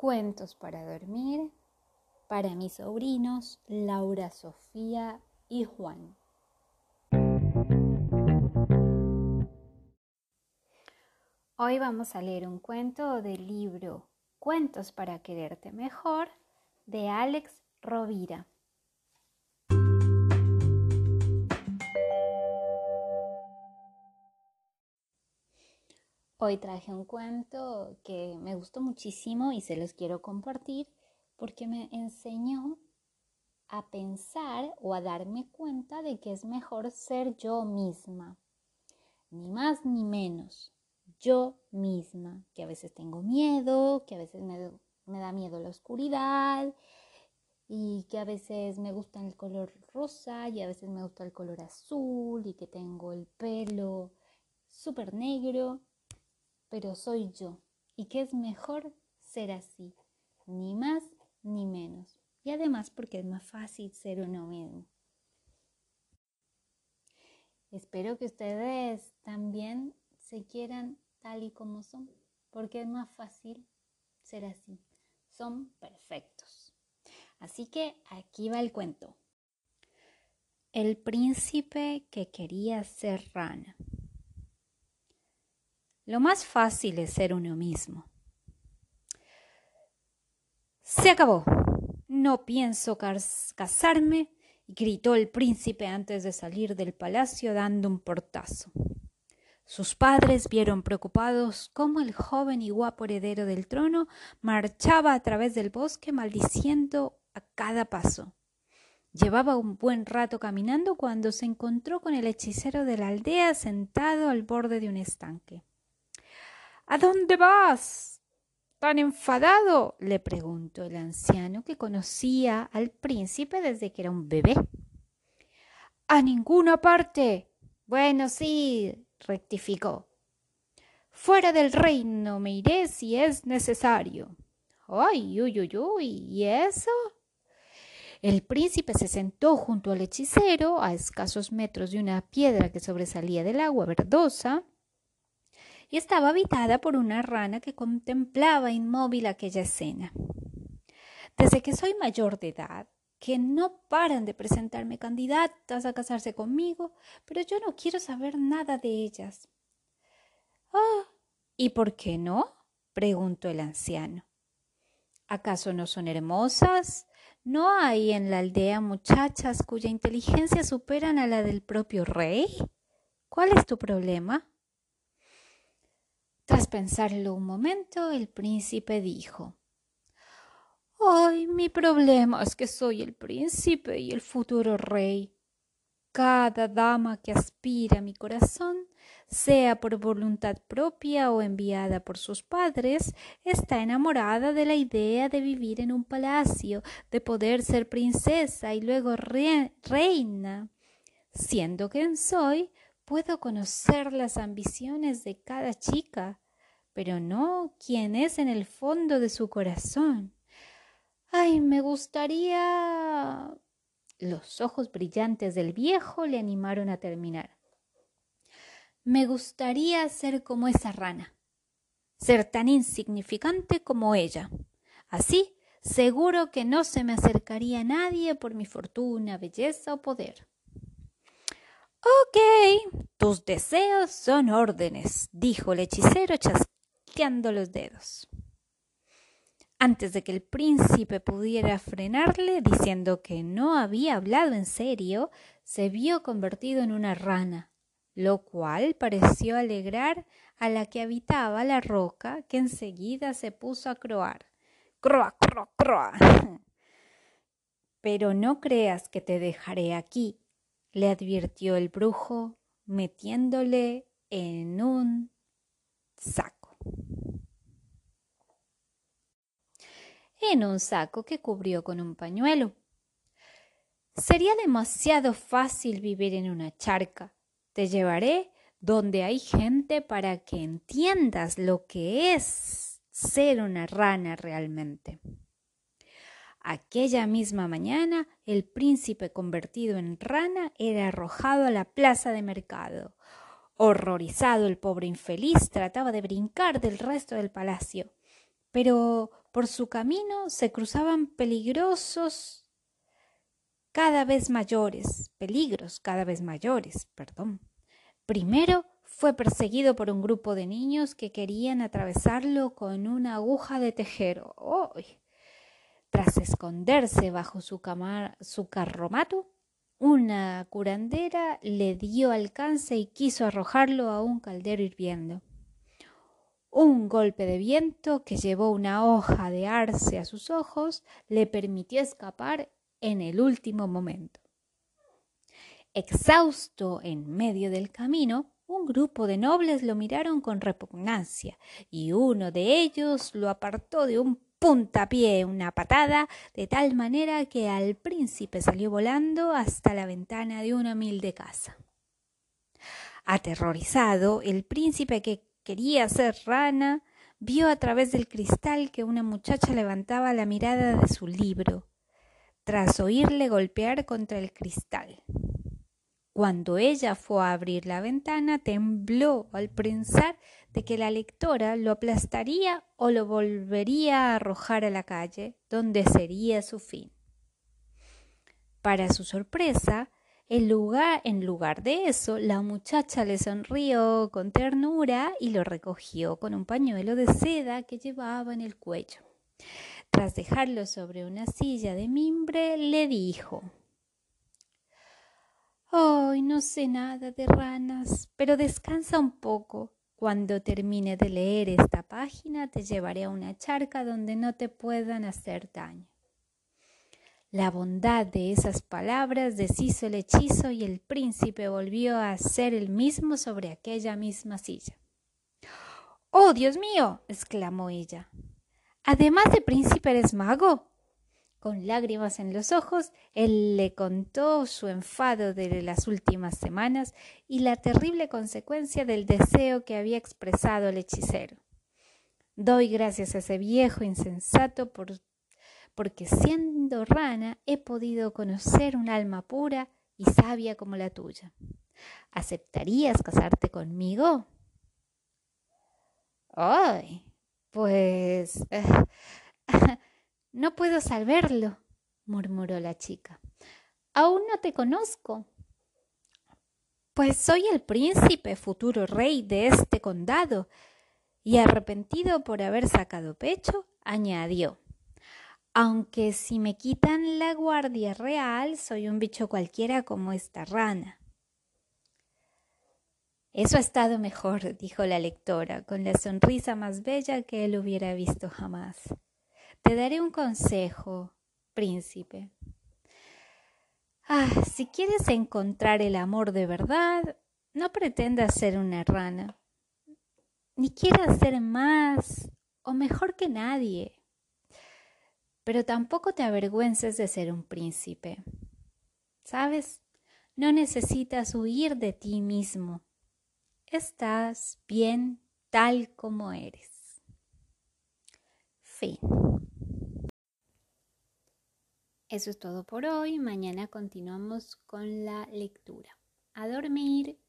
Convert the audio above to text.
Cuentos para dormir para mis sobrinos Laura, Sofía y Juan. Hoy vamos a leer un cuento del libro Cuentos para quererte mejor de Alex Rovira. Hoy traje un cuento que me gustó muchísimo y se los quiero compartir porque me enseñó a pensar o a darme cuenta de que es mejor ser yo misma, ni más ni menos, yo misma, que a veces tengo miedo, que a veces me, da miedo la oscuridad y que a veces me gusta el color rosa y a veces me gusta el color azul y que tengo el pelo súper negro pero soy yo y que es mejor ser así, ni más ni menos. Y además porque es más fácil ser uno mismo. Espero que ustedes también se quieran tal y como son, porque es más fácil ser así. Son perfectos. Así que aquí va el cuento. El príncipe que quería ser rana. Lo más fácil es ser uno mismo. Se acabó. No pienso casarme, gritó el príncipe antes de salir del palacio dando un portazo. Sus padres vieron preocupados cómo el joven y guapo heredero del trono marchaba a través del bosque maldiciendo a cada paso. Llevaba un buen rato caminando cuando se encontró con el hechicero de la aldea sentado al borde de un estanque. ¿A dónde vas? ¿Tan enfadado? le preguntó el anciano que conocía al príncipe desde que era un bebé. A ninguna parte. Bueno, sí, rectificó. Fuera del reino me iré si es necesario. Ay, uy, uy, uy, ¿y eso? El príncipe se sentó junto al hechicero, a escasos metros de una piedra que sobresalía del agua verdosa, y estaba habitada por una rana que contemplaba inmóvil aquella escena. Desde que soy mayor de edad, que no paran de presentarme candidatas a casarse conmigo, pero yo no quiero saber nada de ellas. Ah, ¿y por qué no? preguntó el anciano. ¿Acaso no son hermosas? ¿No hay en la aldea muchachas cuya inteligencia superan a la del propio rey? ¿Cuál es tu problema? Pensarlo un momento, el príncipe dijo Ay, mi problema es que soy el príncipe y el futuro rey. Cada dama que aspira a mi corazón, sea por voluntad propia o enviada por sus padres, está enamorada de la idea de vivir en un palacio, de poder ser princesa y luego reina. Siendo quien soy, Puedo conocer las ambiciones de cada chica, pero no quién es en el fondo de su corazón. Ay, me gustaría. Los ojos brillantes del viejo le animaron a terminar. Me gustaría ser como esa rana, ser tan insignificante como ella. Así, seguro que no se me acercaría a nadie por mi fortuna, belleza o poder. Ok, tus deseos son órdenes, dijo el hechicero los dedos. Antes de que el príncipe pudiera frenarle, diciendo que no había hablado en serio, se vio convertido en una rana, lo cual pareció alegrar a la que habitaba la roca, que enseguida se puso a croar. Croa, croa, croa. Pero no creas que te dejaré aquí, le advirtió el brujo metiéndole en un saco. En un saco que cubrió con un pañuelo. Sería demasiado fácil vivir en una charca. Te llevaré donde hay gente para que entiendas lo que es ser una rana realmente. Aquella misma mañana el príncipe convertido en rana era arrojado a la plaza de mercado. Horrorizado el pobre infeliz trataba de brincar del resto del palacio, pero por su camino se cruzaban peligrosos cada vez mayores, peligros cada vez mayores, perdón. Primero fue perseguido por un grupo de niños que querían atravesarlo con una aguja de tejer. Tras esconderse bajo su, su carromato, una curandera le dio alcance y quiso arrojarlo a un caldero hirviendo. Un golpe de viento que llevó una hoja de arce a sus ojos le permitió escapar en el último momento. Exhausto en medio del camino, un grupo de nobles lo miraron con repugnancia y uno de ellos lo apartó de un puntapié, una patada, de tal manera que al príncipe salió volando hasta la ventana de una humilde casa. Aterrorizado, el príncipe que quería ser rana vio a través del cristal que una muchacha levantaba la mirada de su libro, tras oírle golpear contra el cristal. Cuando ella fue a abrir la ventana, tembló al pensar de que la lectora lo aplastaría o lo volvería a arrojar a la calle, donde sería su fin. Para su sorpresa, en lugar, en lugar de eso, la muchacha le sonrió con ternura y lo recogió con un pañuelo de seda que llevaba en el cuello. Tras dejarlo sobre una silla de mimbre, le dijo Hoy no sé nada de ranas, pero descansa un poco. Cuando termine de leer esta página te llevaré a una charca donde no te puedan hacer daño. La bondad de esas palabras deshizo el hechizo y el príncipe volvió a ser el mismo sobre aquella misma silla. ¡Oh, Dios mío! exclamó ella. Además de príncipe eres mago. Con lágrimas en los ojos, él le contó su enfado de las últimas semanas y la terrible consecuencia del deseo que había expresado el hechicero. Doy gracias a ese viejo insensato por, porque siendo rana he podido conocer un alma pura y sabia como la tuya. ¿Aceptarías casarte conmigo? Ay, pues... No puedo saberlo, murmuró la chica. Aún no te conozco. Pues soy el príncipe, futuro rey de este condado. Y arrepentido por haber sacado pecho, añadió aunque si me quitan la guardia real, soy un bicho cualquiera como esta rana. Eso ha estado mejor, dijo la lectora, con la sonrisa más bella que él hubiera visto jamás. Te daré un consejo, príncipe. Ah, si quieres encontrar el amor de verdad, no pretendas ser una rana, ni quieras ser más o mejor que nadie, pero tampoco te avergüences de ser un príncipe. ¿Sabes? No necesitas huir de ti mismo. Estás bien tal como eres. Fin. Eso es todo por hoy. Mañana continuamos con la lectura. A dormir.